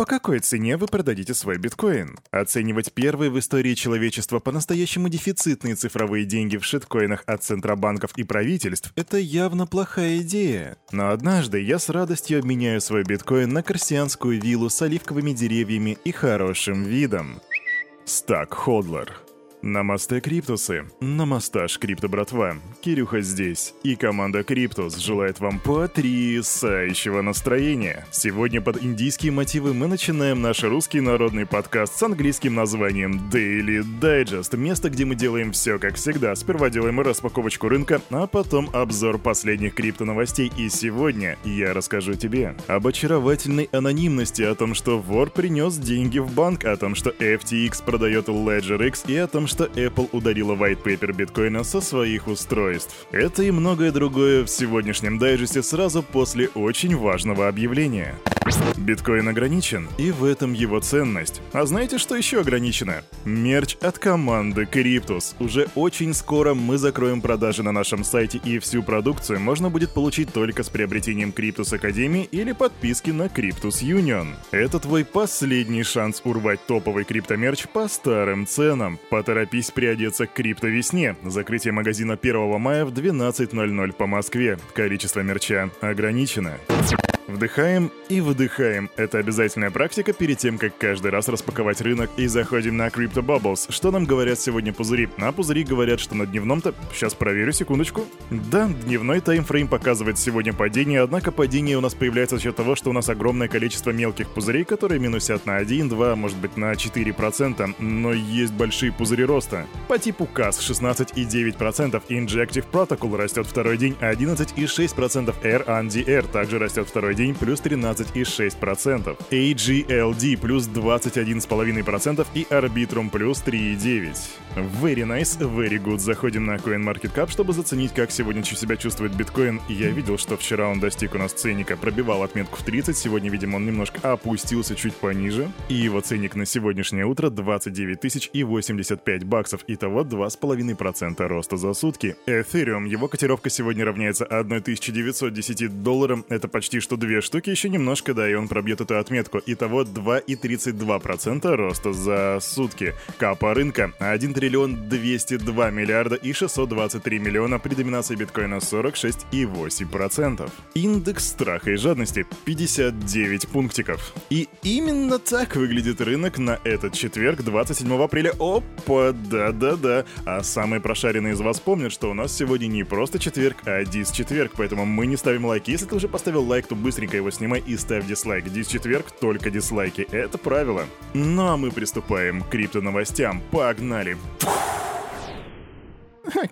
По какой цене вы продадите свой биткоин? Оценивать первые в истории человечества по-настоящему дефицитные цифровые деньги в шиткоинах от центробанков и правительств – это явно плохая идея. Но однажды я с радостью обменяю свой биткоин на корсианскую виллу с оливковыми деревьями и хорошим видом. Стак Ходлер Намасте, Криптусы! Намастаж, Крипто братва! Кирюха здесь, и команда Криптус желает вам потрясающего настроения. Сегодня под индийские мотивы мы начинаем наш русский народный подкаст с английским названием Daily Digest. Место, где мы делаем все как всегда. Сперва делаем распаковочку рынка, а потом обзор последних крипто новостей. И сегодня я расскажу тебе об очаровательной анонимности, о том, что вор принес деньги в банк, о том, что FTX продает Ledger X и о том, что Apple ударила white paper биткоина со своих устройств. Это и многое другое в сегодняшнем дайджесте сразу после очень важного объявления. Биткоин ограничен, и в этом его ценность. А знаете, что еще ограничено? Мерч от команды Cryptus. Уже очень скоро мы закроем продажи на нашем сайте, и всю продукцию можно будет получить только с приобретением Cryptus Академии или подписки на Cryptus Union. Это твой последний шанс урвать топовый криптомерч по старым ценам. Поторопись приодеться к крипто-весне. Закрытие магазина 1 мая в 12.00 по Москве. Количество мерча ограничено. Вдыхаем и выдыхаем. Это обязательная практика перед тем, как каждый раз распаковать рынок и заходим на Crypto Bubbles. Что нам говорят сегодня пузыри? На пузыри говорят, что на дневном-то... Сейчас проверю, секундочку. Да, дневной таймфрейм показывает сегодня падение, однако падение у нас появляется за счет того, что у нас огромное количество мелких пузырей, которые минусят на 1, 2, может быть на 4%, но есть большие пузыри роста. По типу CAS 16,9%, Injective Protocol растет второй день, 11,6% RNDR также растет второй день, день плюс 13,6%, AGLD плюс 21,5% и Arbitrum плюс 3,9%. Very nice, very good. Заходим на CoinMarketCap, чтобы заценить, как сегодня себя чувствует биткоин. Я видел, что вчера он достиг у нас ценника, пробивал отметку в 30, сегодня, видимо, он немножко опустился чуть пониже. И его ценник на сегодняшнее утро 29 тысяч и 85 баксов. Итого 2,5% роста за сутки. Ethereum, его котировка сегодня равняется 1910 долларам. Это почти что 2 две штуки еще немножко, да, и он пробьет эту отметку. Итого 2,32% роста за сутки. Капа рынка 1 триллион 202 миллиарда и 623 миллиона при доминации биткоина 46,8%. Индекс страха и жадности 59 пунктиков. И именно так выглядит рынок на этот четверг, 27 апреля. Опа, да-да-да. А самые прошаренные из вас помнят, что у нас сегодня не просто четверг, а дис-четверг, поэтому мы не ставим лайки. Если ты уже поставил лайк, то быстро быстренько его снимай и ставь дизлайк. Дис-четверг только дизлайки. Это правило. Ну а мы приступаем к крипто-новостям. Погнали!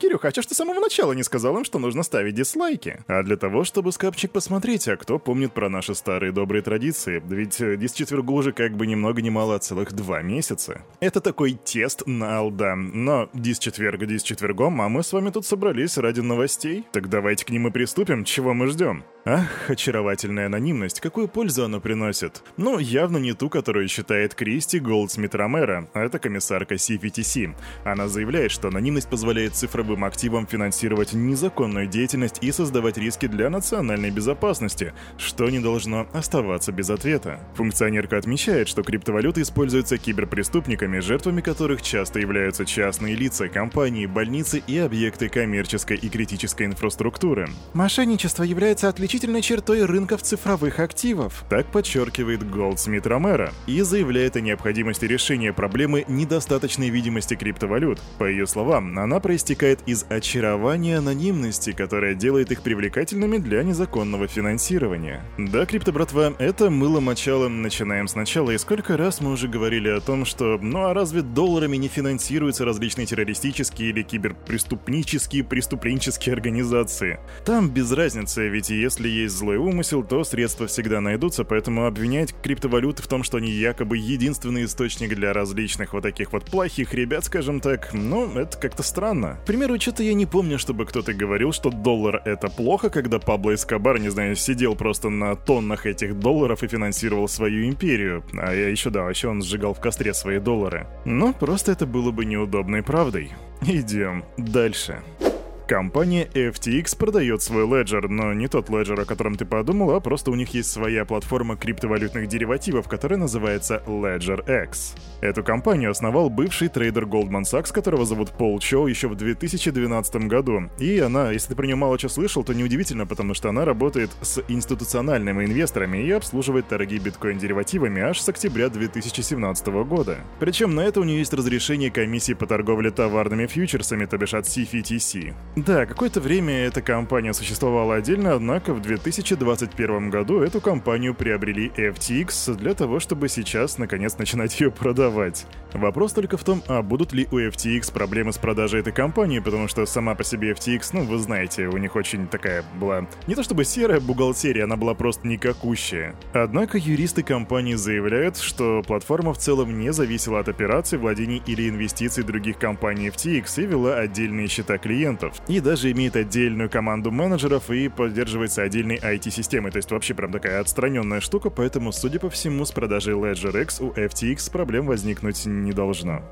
Кирюха, а чё ж ты с самого начала не сказал им, что нужно ставить дизлайки? А для того, чтобы скапчик посмотреть, а кто помнит про наши старые добрые традиции? Ведь э, дисчетвергу уже как бы ни много ни мало, а целых два месяца. Это такой тест на алда. Но дисчетверг дисчетвергом, а мы с вами тут собрались ради новостей. Так давайте к ним и приступим, чего мы ждем? Ах, очаровательная анонимность, какую пользу она приносит? Ну, явно не ту, которую считает Кристи Голдсмит Ромеро, а это комиссарка CFTC. Она заявляет, что анонимность позволяет цифровым активам финансировать незаконную деятельность и создавать риски для национальной безопасности, что не должно оставаться без ответа. Функционерка отмечает, что криптовалюты используются киберпреступниками, жертвами которых часто являются частные лица, компании, больницы и объекты коммерческой и критической инфраструктуры. Мошенничество является отличительным отличительной чертой рынков цифровых активов. Так подчеркивает Голдсмит Ромеро и заявляет о необходимости решения проблемы недостаточной видимости криптовалют. По ее словам, она проистекает из очарования анонимности, которая делает их привлекательными для незаконного финансирования. Да, крипто-братва, это мыло мочало, начинаем сначала, и сколько раз мы уже говорили о том, что ну а разве долларами не финансируются различные террористические или киберпреступнические преступленческие организации? Там без разницы, ведь если если есть злой умысел, то средства всегда найдутся, поэтому обвинять криптовалюты в том, что они якобы единственный источник для различных вот таких вот плохих ребят, скажем так, ну, это как-то странно. К примеру, что-то я не помню, чтобы кто-то говорил, что доллар это плохо, когда Пабло Эскобар, не знаю, сидел просто на тоннах этих долларов и финансировал свою империю. А я еще, да, еще он сжигал в костре свои доллары. Но просто это было бы неудобной правдой. Идем дальше. Компания FTX продает свой Ledger, но не тот Ledger, о котором ты подумал, а просто у них есть своя платформа криптовалютных деривативов, которая называется Ledger X. Эту компанию основал бывший трейдер Goldman Sachs, которого зовут Пол Чоу, еще в 2012 году. И она, если ты про нее мало чего слышал, то неудивительно, потому что она работает с институциональными инвесторами и обслуживает торги биткоин-деривативами аж с октября 2017 года. Причем на это у нее есть разрешение комиссии по торговле товарными фьючерсами, то бишь от CFTC. Да, какое-то время эта компания существовала отдельно, однако в 2021 году эту компанию приобрели FTX для того, чтобы сейчас наконец начинать ее продавать. Вопрос только в том, а будут ли у FTX проблемы с продажей этой компании, потому что сама по себе FTX, ну вы знаете, у них очень такая была не то чтобы серая бухгалтерия, она была просто никакущая. Однако юристы компании заявляют, что платформа в целом не зависела от операций, владений или инвестиций других компаний FTX и вела отдельные счета клиентов и даже имеет отдельную команду менеджеров и поддерживается отдельной IT-системой, то есть вообще прям такая отстраненная штука, поэтому, судя по всему, с продажей Ledger X у FTX проблем возникнуть не должно.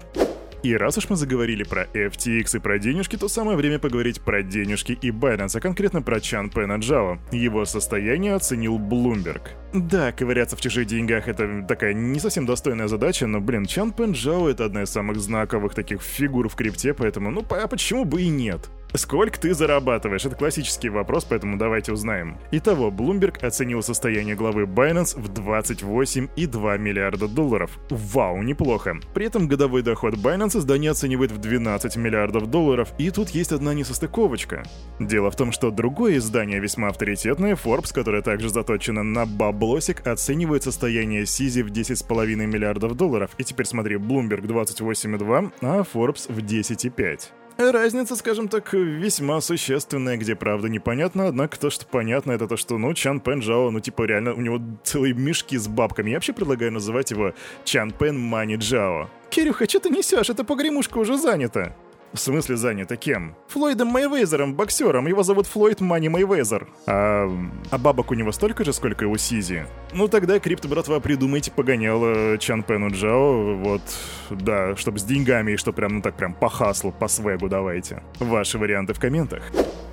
И раз уж мы заговорили про FTX и про денежки, то самое время поговорить про денежки и Binance, а конкретно про Чан Пэна Джао. Его состояние оценил Bloomberg. Да, ковыряться в чужих деньгах — это такая не совсем достойная задача, но, блин, Чан Пен Джао — это одна из самых знаковых таких фигур в крипте, поэтому, ну, а почему бы и нет? Сколько ты зарабатываешь? Это классический вопрос, поэтому давайте узнаем. Итого, Bloomberg оценил состояние главы Binance в 28,2 миллиарда долларов. Вау, неплохо. При этом годовой доход Binance издание оценивает в 12 миллиардов долларов, и тут есть одна несостыковочка. Дело в том, что другое издание, весьма авторитетное, Forbes, которое также заточено на баблосик, оценивает состояние Сизи в 10,5 миллиардов долларов. И теперь смотри, Bloomberg 28,2, а Forbes в 10,5. Разница, скажем так, весьма существенная, где правда непонятно, однако то, что понятно, это то, что, ну, Чан Пен Джао, ну, типа, реально, у него целые мешки с бабками. Я вообще предлагаю называть его Чан Пен Мани Джао. Кирюха, что ты несешь? Эта погремушка уже занята. В смысле занято кем? Флойдом Майвейзером, боксером. Его зовут Флойд Мани Майвейзер. А, а бабок у него столько же, сколько и у CZ? Ну тогда, крипто, братва, придумайте погоняло Чанпену Чжао, вот, да, чтобы с деньгами и что прям, ну так прям по хаслу, по свэгу давайте. Ваши варианты в комментах.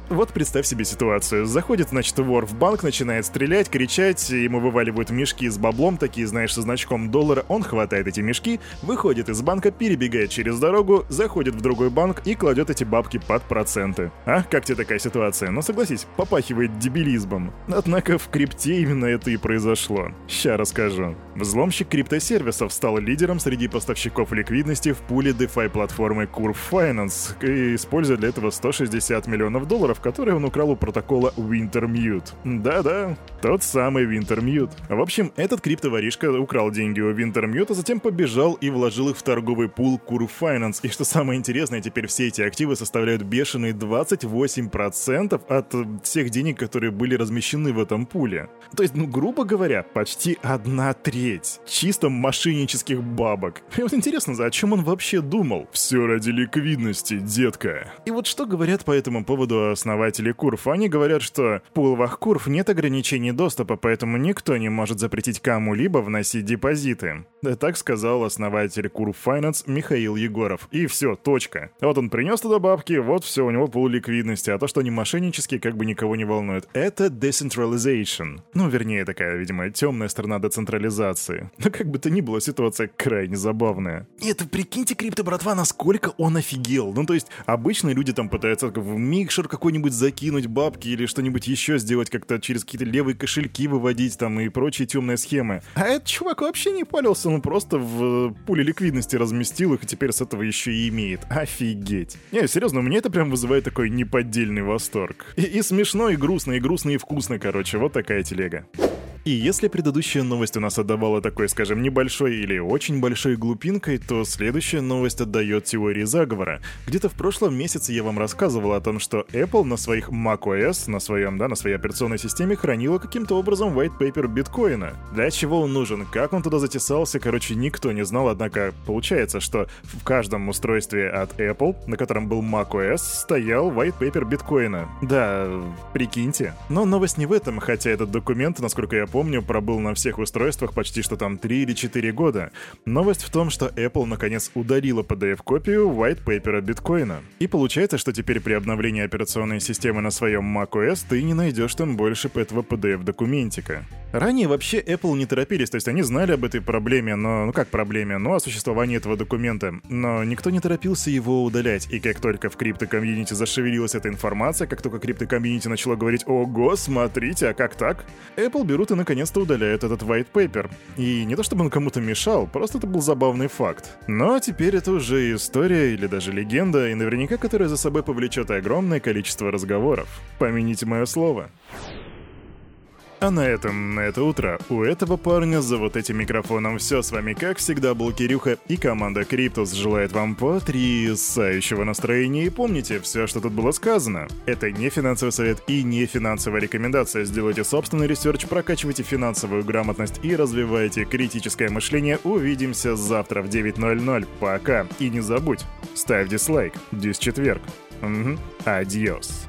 Вот представь себе ситуацию. Заходит, значит, вор в банк, начинает стрелять, кричать, ему вываливают мешки с баблом, такие, знаешь, со значком доллара. Он хватает эти мешки, выходит из банка, перебегает через дорогу, заходит в другой банк и кладет эти бабки под проценты. А, как тебе такая ситуация? Ну согласись, попахивает дебилизмом. Однако в крипте именно это и произошло. Ща расскажу. Взломщик криптосервисов стал лидером среди поставщиков ликвидности в пуле DeFi платформы Curve Finance, используя для этого 160 миллионов долларов, которые он украл у протокола Wintermute. Да-да, тот самый Wintermute. В общем, этот криптоворишка украл деньги у Wintermute, а затем побежал и вложил их в торговый пул Curve Finance. И что самое интересное, теперь все эти активы составляют бешеные 28% от всех денег, которые были размещены в этом пуле. То есть, ну, грубо говоря, почти одна треть. Чисто мошеннических бабок. И вот интересно, о чем он вообще думал? Все ради ликвидности, детка. И вот что говорят по этому поводу основатели Курф? Они говорят, что в пуловых Курф нет ограничений доступа, поэтому никто не может запретить кому-либо вносить депозиты. Да так сказал основатель Курф Finance Михаил Егоров. И все, точка. Вот он принес туда бабки, вот все, у него пул ликвидности, а то, что они мошеннические, как бы никого не волнует. Это decentralization. Ну, вернее, такая, видимо, темная сторона децентрализации. Но как бы то ни было, ситуация крайне забавная. И это, прикиньте, крипто, братва, насколько он офигел. Ну, то есть, обычные люди там пытаются в микшер какой-нибудь закинуть бабки или что-нибудь еще сделать, как-то через какие-то левые кошельки выводить там и прочие темные схемы. А этот чувак вообще не палился, он просто в пуле ликвидности разместил их и теперь с этого еще и имеет. Офигеть. Не, серьезно, меня это прям вызывает такой неподдельный восторг. И, и смешно, и грустно, и грустно, и вкусно, короче. Вот такая телега. И если предыдущая новость у нас отдавала такой, скажем, небольшой или очень большой глупинкой, то следующая новость отдает теории заговора. Где-то в прошлом месяце я вам рассказывал о том, что Apple на своих macOS, на своем, да, на своей операционной системе хранила каким-то образом white paper биткоина. Для чего он нужен, как он туда затесался, короче, никто не знал, однако получается, что в каждом устройстве от Apple, на котором был macOS, стоял white paper биткоина. Да, прикиньте. Но новость не в этом, хотя этот документ, насколько я помню, пробыл на всех устройствах почти что там 3 или 4 года. Новость в том, что Apple наконец удалила PDF-копию white paper биткоина. И получается, что теперь при обновлении операционной системы на своем macOS ты не найдешь там больше этого PDF-документика. Ранее вообще Apple не торопились, то есть они знали об этой проблеме, но... Ну как проблеме? Ну, о существовании этого документа. Но никто не торопился его удалять, и как только в крипто-комьюнити зашевелилась эта информация, как только крипто-комьюнити начало говорить «Ого, смотрите, а как так?», Apple берут и наконец-то удаляют этот white paper. И не то чтобы он кому-то мешал, просто это был забавный факт. Но теперь это уже история или даже легенда, и наверняка которая за собой повлечет огромное количество разговоров. Помяните мое слово. А на этом, на это утро, у этого парня за вот этим микрофоном все. С вами, как всегда, был Кирюха и команда Криптус желает вам потрясающего настроения. И помните, все, что тут было сказано, это не финансовый совет и не финансовая рекомендация. Сделайте собственный ресерч, прокачивайте финансовую грамотность и развивайте критическое мышление. Увидимся завтра в 9.00. Пока. И не забудь, ставь дизлайк. Дис четверг. Угу. Адьос.